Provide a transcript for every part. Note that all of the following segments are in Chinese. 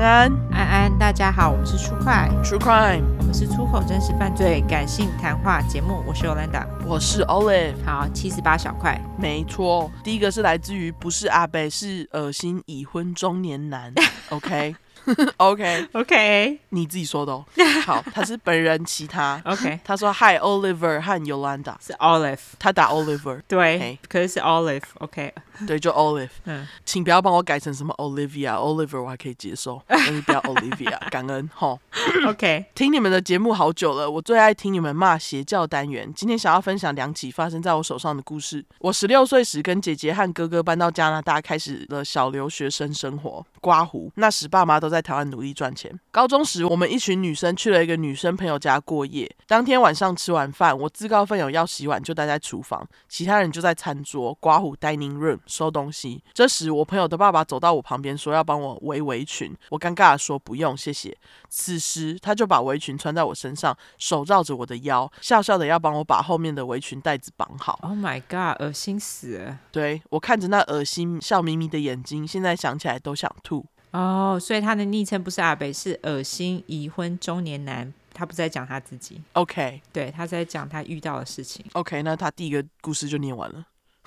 安。安，安安，大家好，我们是出快。True Crime，我们是出口真实犯罪感性谈话节目，我是 Olanda，我是 Olive，好，七十八小块，没错，第一个是来自于不是阿北，是恶心已婚中年男，OK。OK OK，你自己说的哦。好，他是本人，其他 OK。他说 Hi Oliver 和 Yolanda 是 Olive，他打 Oliver，对，可是是 Olive OK，对，就 Olive。嗯，请不要帮我改成什么 Olivia，Oliver 我还可以接受，但是不要 Olivia，感恩哈。OK，听你们的节目好久了，我最爱听你们骂邪教单元。今天想要分享两起发生在我手上的故事。我十六岁时跟姐姐和哥哥搬到加拿大，开始了小留学生生活。刮胡，那时爸妈都在台湾努力赚钱。高中时，我们一群女生去了一个女生朋友家过夜。当天晚上吃完饭，我自告奋勇要洗碗，就待在厨房，其他人就在餐桌刮胡 dining room 收东西。这时，我朋友的爸爸走到我旁边，说要帮我围围裙。我尴尬地说不用，谢谢。此时，他就把围裙穿在我身上，手绕着我的腰，笑笑的要帮我把后面的围裙带子绑好。Oh my god，恶心死了！对，我看着那恶心笑眯眯的眼睛，现在想起来都想吐。哦，oh, 所以他的昵称不是阿北，是恶心已婚中年男。他不是在讲他自己，OK，对，他在讲他遇到的事情。OK，那他第一个故事就念完了。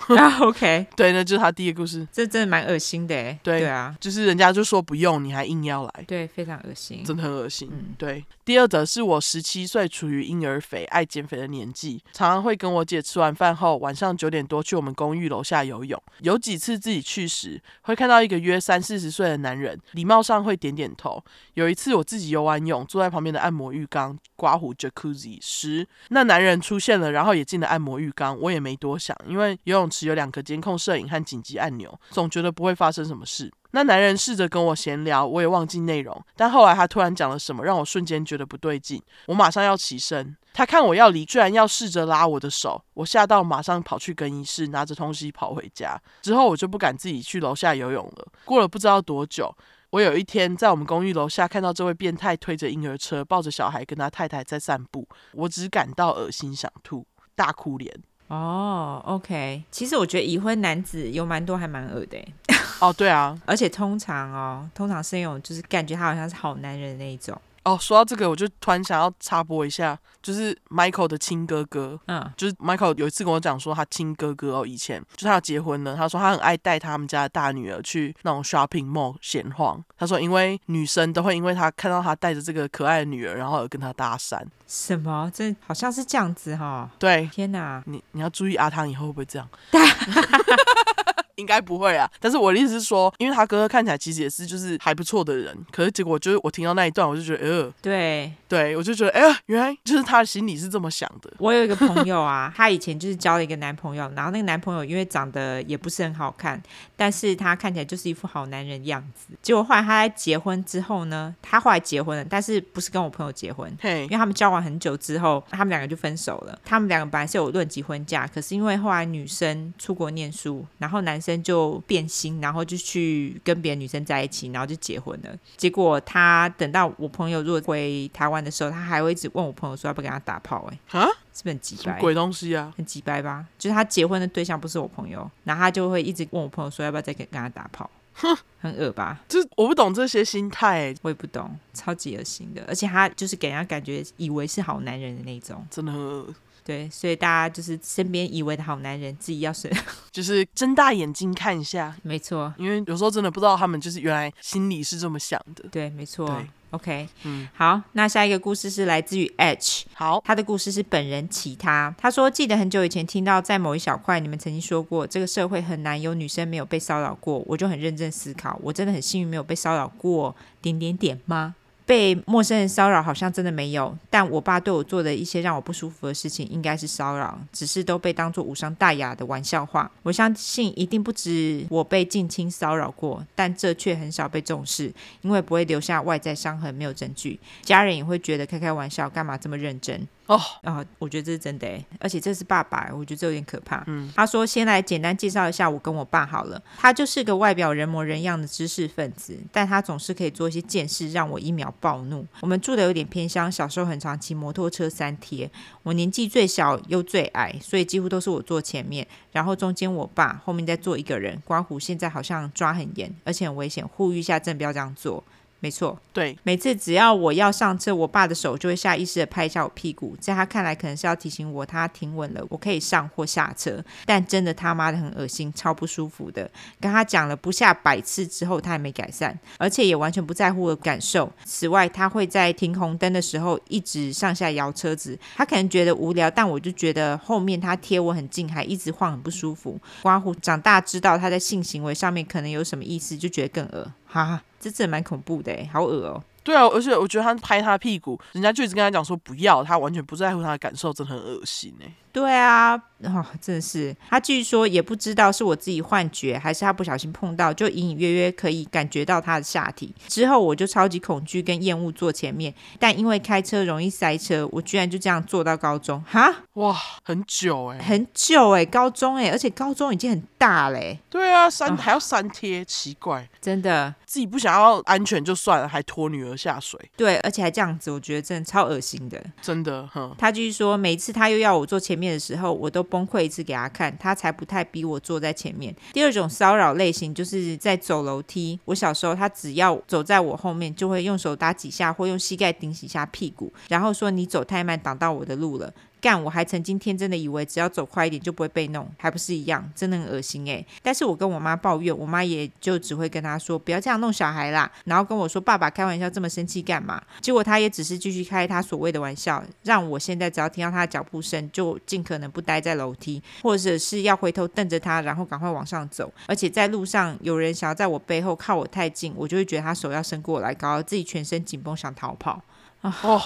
啊，OK，对，那就是他第一个故事。这真的蛮恶心的，哎，对啊，就是人家就说不用，你还硬要来，对，非常恶心，真的很恶心。嗯，对。第二则是我十七岁，处于婴儿肥、爱减肥的年纪，常常会跟我姐吃完饭后，晚上九点多去我们公寓楼下游泳。有几次自己去时，会看到一个约三四十岁的男人，礼貌上会点点头。有一次我自己游完泳，坐在旁边的按摩浴缸刮胡 Jacuzzi 时，那男人出现了，然后也进了按摩浴缸。我也没多想，因为游泳池有两个监控摄影和紧急按钮，总觉得不会发生什么事。那男人试着跟我闲聊，我也忘记内容。但后来他突然讲了什么，让我瞬间觉得不对劲。我马上要起身，他看我要离，居然要试着拉我的手。我吓到，马上跑去更衣室，拿着东西跑回家。之后我就不敢自己去楼下游泳了。过了不知道多久，我有一天在我们公寓楼下看到这位变态推着婴儿车，抱着小孩跟他太太在散步。我只感到恶心，想吐，大哭脸。哦、oh，OK，其实我觉得已婚男子有蛮多还蛮恶的。哦，对啊，而且通常哦，通常是那种就是感觉他好像是好男人的那一种。哦，说到这个，我就突然想要插播一下，就是 Michael 的亲哥哥，嗯，就是 Michael 有一次跟我讲说，他亲哥哥哦，以前就他要结婚了，他说他很爱带他们家的大女儿去那种 shopping mall 闲晃。他说，因为女生都会因为他看到他带着这个可爱的女儿，然后而跟他搭讪。什么？这好像是这样子哈、哦？对，天哪，你你要注意阿汤以后会不会这样？应该不会啊，但是我的意思是说，因为他哥哥看起来其实也是就是还不错的人，可是结果就是我听到那一段，我就觉得，呃，对，对我就觉得，哎呀，原来就是他的心里是这么想的。我有一个朋友啊，他以前就是交了一个男朋友，然后那个男朋友因为长得也不是很好看，但是他看起来就是一副好男人样子。结果后来他在结婚之后呢，他后来结婚了，但是不是跟我朋友结婚，嘿，因为他们交往很久之后，他们两个就分手了。他们两个本来是有论及婚嫁，可是因为后来女生出国念书，然后男生就变。心，然后就去跟别的女生在一起，然后就结婚了。结果他等到我朋友如果回台湾的时候，他还会一直问我朋友说要不要跟他打炮。哎，啊，是不是很鸡掰？鬼东西啊，很鸡掰吧？就是他结婚的对象不是我朋友，然后他就会一直问我朋友说要不要再跟跟他打炮。哼，很恶吧？就是我不懂这些心态，我也不懂，超级恶心的。而且他就是给人家感觉以为是好男人的那种，真的很恶。对，所以大家就是身边以为的好男人，自己要是 就是睁大眼睛看一下，没错。因为有时候真的不知道他们就是原来心里是这么想的。对，没错。对，OK，嗯，好，那下一个故事是来自于 H，好，他的故事是本人其他，他说记得很久以前听到在某一小块你们曾经说过，这个社会很难有女生没有被骚扰过，我就很认真思考，我真的很幸运没有被骚扰过，点点点吗？被陌生人骚扰好像真的没有，但我爸对我做的一些让我不舒服的事情应该是骚扰，只是都被当作无伤大雅的玩笑话。我相信一定不止我被近亲骚扰过，但这却很少被重视，因为不会留下外在伤痕，没有证据，家人也会觉得开开玩笑，干嘛这么认真？哦，啊，我觉得这是真的哎，而且这是爸爸，我觉得这有点可怕。嗯，他说先来简单介绍一下我跟我爸好了，他就是个外表人模人样的知识分子，但他总是可以做一些贱事，让我一秒暴怒。我们住的有点偏乡，小时候很常骑摩托车三贴，我年纪最小又最矮，所以几乎都是我坐前面，然后中间我爸，后面再坐一个人。刮胡现在好像抓很严，而且很危险，呼吁一下，真的不要这样做。没错，对，每次只要我要上车，我爸的手就会下意识的拍一下我屁股，在他看来可能是要提醒我他停稳了，我可以上或下车。但真的他妈的很恶心，超不舒服的。跟他讲了不下百次之后，他也没改善，而且也完全不在乎我的感受。此外，他会在停红灯的时候一直上下摇车子，他可能觉得无聊，但我就觉得后面他贴我很近，还一直晃，很不舒服。刮胡长大知道他在性行为上面可能有什么意思，就觉得更恶。哈哈，这真的蛮恐怖的诶，好恶哦。对啊，而且我觉得他拍他屁股，人家就一直跟他讲说不要，他完全不在乎他的感受，真的很恶心哎。对啊，哦，真的是。他继续说，也不知道是我自己幻觉，还是他不小心碰到，就隐隐约约可以感觉到他的下体。之后我就超级恐惧跟厌恶坐前面，但因为开车容易塞车，我居然就这样坐到高中。哈，哇，很久哎，很久哎，高中哎，而且高中已经很大嘞。对啊，三、哦、还要三贴，奇怪，真的，自己不想要安全就算了，还拖女儿下水。对，而且还这样子，我觉得真的超恶心的。真的，哼。他继续说，每次他又要我坐前面。面的时候，我都崩溃一次给他看，他才不太逼我坐在前面。第二种骚扰类型就是在走楼梯。我小时候，他只要走在我后面，就会用手打几下，或用膝盖顶几下屁股，然后说：“你走太慢，挡到我的路了。”干，我还曾经天真的以为只要走快一点就不会被弄，还不是一样，真的很恶心诶。但是我跟我妈抱怨，我妈也就只会跟她说不要这样弄小孩啦，然后跟我说爸爸开玩笑这么生气干嘛？结果他也只是继续开他所谓的玩笑，让我现在只要听到他的脚步声，就尽可能不待在楼梯，或者是要回头瞪着他，然后赶快往上走。而且在路上有人想要在我背后靠我太近，我就会觉得他手要伸过来，搞得自己全身紧绷，想逃跑啊。哦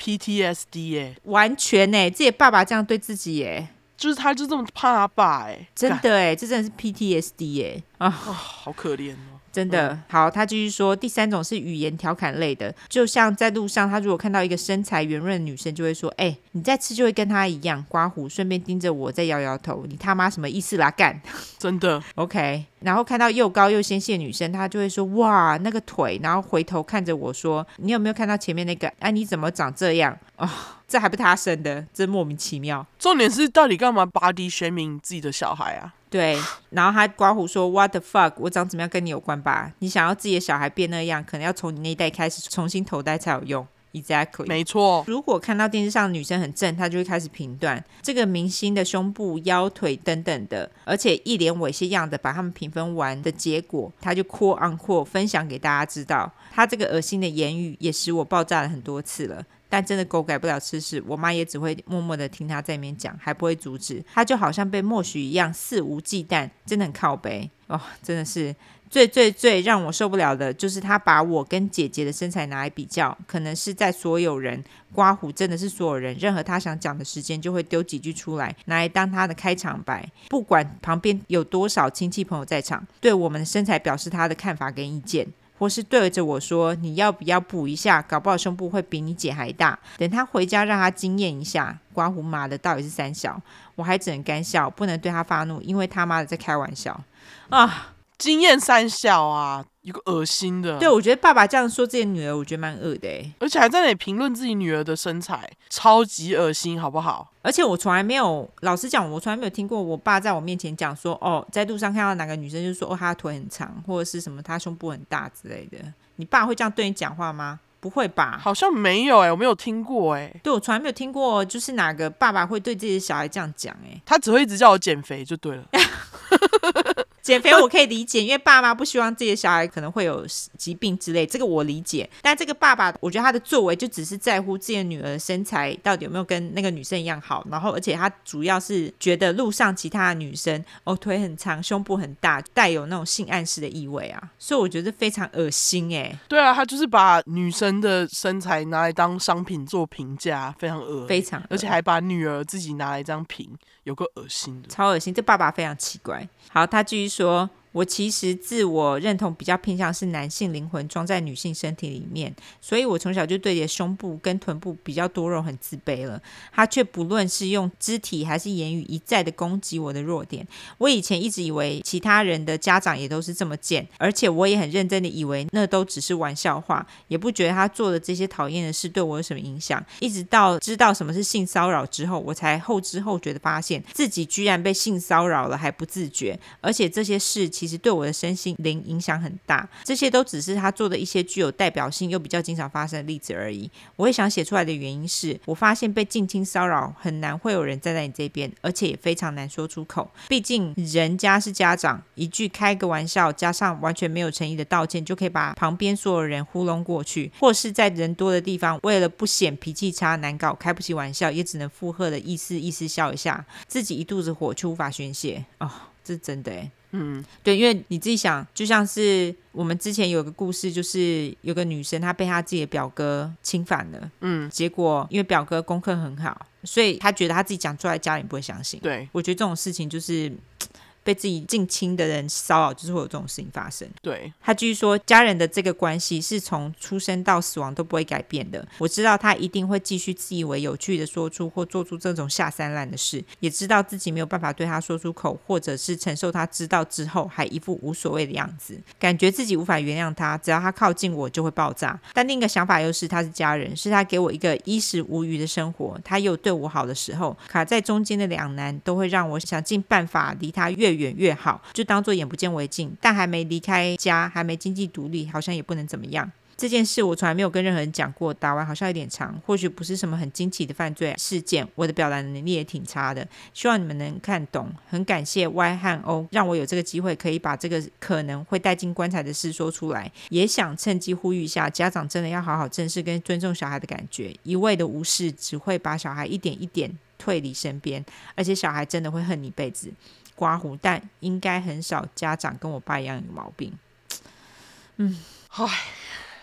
PTSD 哎，完全哎，自己爸爸这样对自己哎，就是他就这么怕他爸哎，真的哎，这真的是 PTSD 哎啊，哦，好可怜哦。真的好，他继续说，第三种是语言调侃类的，就像在路上，他如果看到一个身材圆润的女生，就会说：“哎、欸，你再吃就会跟她一样。”刮胡，顺便盯着我，再摇摇头：“你他妈什么意思啦？干！”真的 OK。然后看到又高又纤细的女生，他就会说：“哇，那个腿。”然后回头看着我说：“你有没有看到前面那个？哎、啊，你怎么长这样？哦，这还不他生的，真莫名其妙。重点是到底干嘛 body shaming 自己的小孩啊？”对，然后他刮胡说：“What the fuck？我长怎么样跟你有关吧？你想要自己的小孩变那样，可能要从你那一代开始重新投胎才有用。”Exactly，没错。如果看到电视上的女生很正，他就会开始评断这个明星的胸部、腰腿等等的，而且一脸猥亵样的把他们评分完的结果，他就 quote unquote 分享给大家知道。他这个恶心的言语也使我爆炸了很多次了。但真的狗改不了吃屎，我妈也只会默默的听他在里面讲，还不会阻止。他就好像被默许一样，肆无忌惮，真的很靠北哦，真的是最最最让我受不了的，就是他把我跟姐姐的身材拿来比较，可能是在所有人刮胡，真的是所有人，任何他想讲的时间就会丢几句出来，拿来当他的开场白，不管旁边有多少亲戚朋友在场，对我们的身材表示他的看法跟意见。或是对着我说：“你要不要补一下？搞不好胸部会比你姐还大。”等他回家，让他惊艳一下。刮胡麻的到底是三小，我还只能干笑，不能对他发怒，因为他妈的在开玩笑啊！惊艳三小啊！一个恶心的，对，我觉得爸爸这样说自己女儿，我觉得蛮恶的哎，而且还在那里评论自己女儿的身材，超级恶心，好不好？而且我从来没有，老实讲，我从来没有听过我爸在我面前讲说，哦，在路上看到哪个女生就说，哦，她的腿很长，或者是什么她胸部很大之类的。你爸会这样对你讲话吗？不会吧？好像没有哎，我没有听过哎。对，我从来没有听过，就是哪个爸爸会对自己的小孩这样讲哎？他只会一直叫我减肥就对了。减肥我可以理解，因为爸妈不希望自己的小孩可能会有疾病之类，这个我理解。但这个爸爸，我觉得他的作为就只是在乎自己的女儿的身材到底有没有跟那个女生一样好，然后而且他主要是觉得路上其他的女生哦腿很长，胸部很大，带有那种性暗示的意味啊，所以我觉得非常恶心哎。对啊，他就是把女生的身材拿来当商品做评价，非常恶，非常，而且还把女儿自己拿来这样评，有个恶心的，超恶心。这爸爸非常奇怪。好，他继续说。说我其实自我认同比较偏向是男性灵魂装在女性身体里面，所以我从小就对你的胸部跟臀部比较多肉很自卑了。他却不论是用肢体还是言语一再的攻击我的弱点。我以前一直以为其他人的家长也都是这么贱，而且我也很认真的以为那都只是玩笑话，也不觉得他做的这些讨厌的事对我有什么影响。一直到知道什么是性骚扰之后，我才后知后觉的发现自己居然被性骚扰了还不自觉，而且这些事情。其实对我的身心灵影响很大。这些都只是他做的一些具有代表性又比较经常发生的例子而已。我会想写出来的原因是我发现被近亲骚扰很难会有人站在你这边，而且也非常难说出口。毕竟人家是家长，一句开个玩笑加上完全没有诚意的道歉，就可以把旁边所有人糊弄过去，或是在人多的地方为了不显脾气差难搞，开不起玩笑，也只能附和的意思意思笑一下，自己一肚子火却无法宣泄。哦，这是真的诶。嗯，对，因为你自己想，就像是我们之前有个故事，就是有个女生她被她自己的表哥侵犯了，嗯，结果因为表哥功课很好，所以她觉得她自己讲出来家里不会相信。对，我觉得这种事情就是。被自己近亲的人骚扰，就是会有这种事情发生。对，他继续说，家人的这个关系是从出生到死亡都不会改变的。我知道他一定会继续自以为有趣的说出或做出这种下三滥的事，也知道自己没有办法对他说出口，或者是承受他知道之后还一副无所谓的样子，感觉自己无法原谅他，只要他靠近我就会爆炸。但另一个想法又是，他是家人，是他给我一个衣食无余的生活，他也有对我好的时候，卡在中间的两难都会让我想尽办法离他越越远越好，就当做眼不见为净。但还没离开家，还没经济独立，好像也不能怎么样。这件事我从来没有跟任何人讲过。打完好像有点长，或许不是什么很惊奇的犯罪事件。我的表达能力也挺差的，希望你们能看懂。很感谢 Y 和 O 让我有这个机会可以把这个可能会带进棺材的事说出来。也想趁机呼吁一下，家长真的要好好正视跟尊重小孩的感觉，一味的无视只会把小孩一点一点退离身边，而且小孩真的会恨你一辈子。刮胡，但应该很少家长跟我爸一样有毛病。嗯，唉。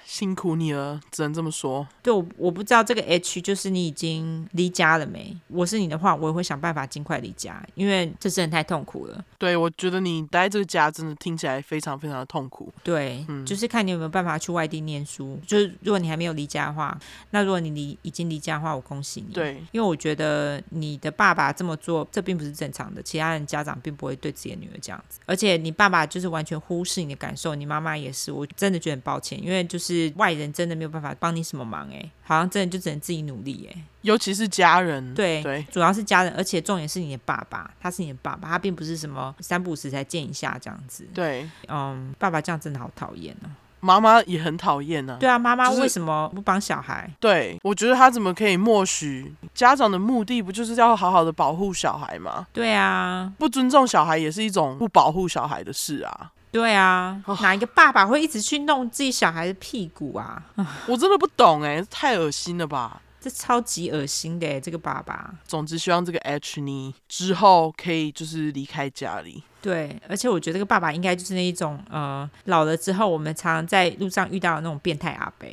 辛苦你了，只能这么说。对，我我不知道这个 H 就是你已经离家了没？我是你的话，我也会想办法尽快离家，因为这真的太痛苦了。对，我觉得你待这个家真的听起来非常非常的痛苦。对，嗯，就是看你有没有办法去外地念书。就是如果你还没有离家的话，那如果你离已经离家的话，我恭喜你。对，因为我觉得你的爸爸这么做，这并不是正常的。其他人家长并不会对自己的女儿这样子，而且你爸爸就是完全忽视你的感受，你妈妈也是，我真的觉得很抱歉，因为就是。是外人真的没有办法帮你什么忙哎，好像真的就只能自己努力哎，尤其是家人，对对，主要是家人，而且重点是你的爸爸，他是你的爸爸，他并不是什么三不五时才见一下这样子，对，嗯，爸爸这样真的好讨厌啊，妈妈也很讨厌呢，对啊，妈妈为什么不帮小孩？对，我觉得他怎么可以默许？家长的目的不就是要好好的保护小孩吗？对啊，不尊重小孩也是一种不保护小孩的事啊。对啊，哪一个爸爸会一直去弄自己小孩的屁股啊？我真的不懂哎，太恶心了吧！这超级恶心的，这个爸爸。总之，希望这个 H 你之后可以就是离开家里。对，而且我觉得这个爸爸应该就是那一种呃，老了之后我们常常在路上遇到的那种变态阿伯，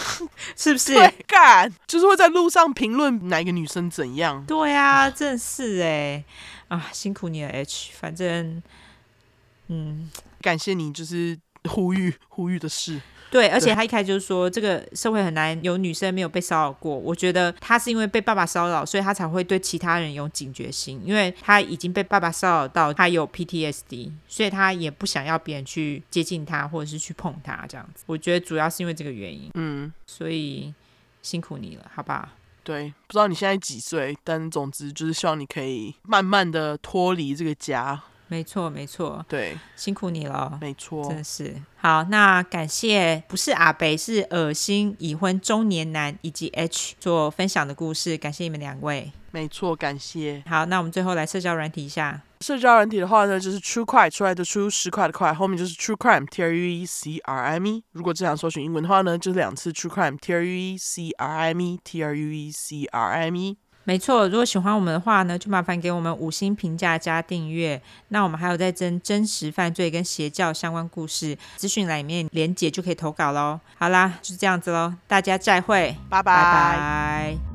是不是？干，就是会在路上评论哪个女生怎样。对啊，真是哎啊，辛苦你了 H，反正嗯。感谢你，就是呼吁 呼吁的事。对，而且他一开始就是说，这个社会很难有女生没有被骚扰过。我觉得他是因为被爸爸骚扰，所以他才会对其他人有警觉心，因为他已经被爸爸骚扰到，他有 PTSD，所以他也不想要别人去接近他或者是去碰他这样子。我觉得主要是因为这个原因。嗯，所以辛苦你了，好吧？对，不知道你现在几岁，但总之就是希望你可以慢慢的脱离这个家。没错，没错，对，辛苦你了，没错，真是好。那感谢不是阿北，是恶心已婚中年男以及 H 做分享的故事，感谢你们两位，没错，感谢。好，那我们最后来社交软体一下，社交软体的话呢，就是 True Crime 出来的出十块的块，后面就是 True Crime T R U E C R I M E。如果只想搜寻英文的话呢，就是两次 True Crime T R U E C R I M E T R U E C R I M E。没错，如果喜欢我们的话呢，就麻烦给我们五星评价加订阅。那我们还有在征真实犯罪跟邪教相关故事资讯栏里面连结就可以投稿喽。好啦，就是这样子喽，大家再会，拜拜。拜拜。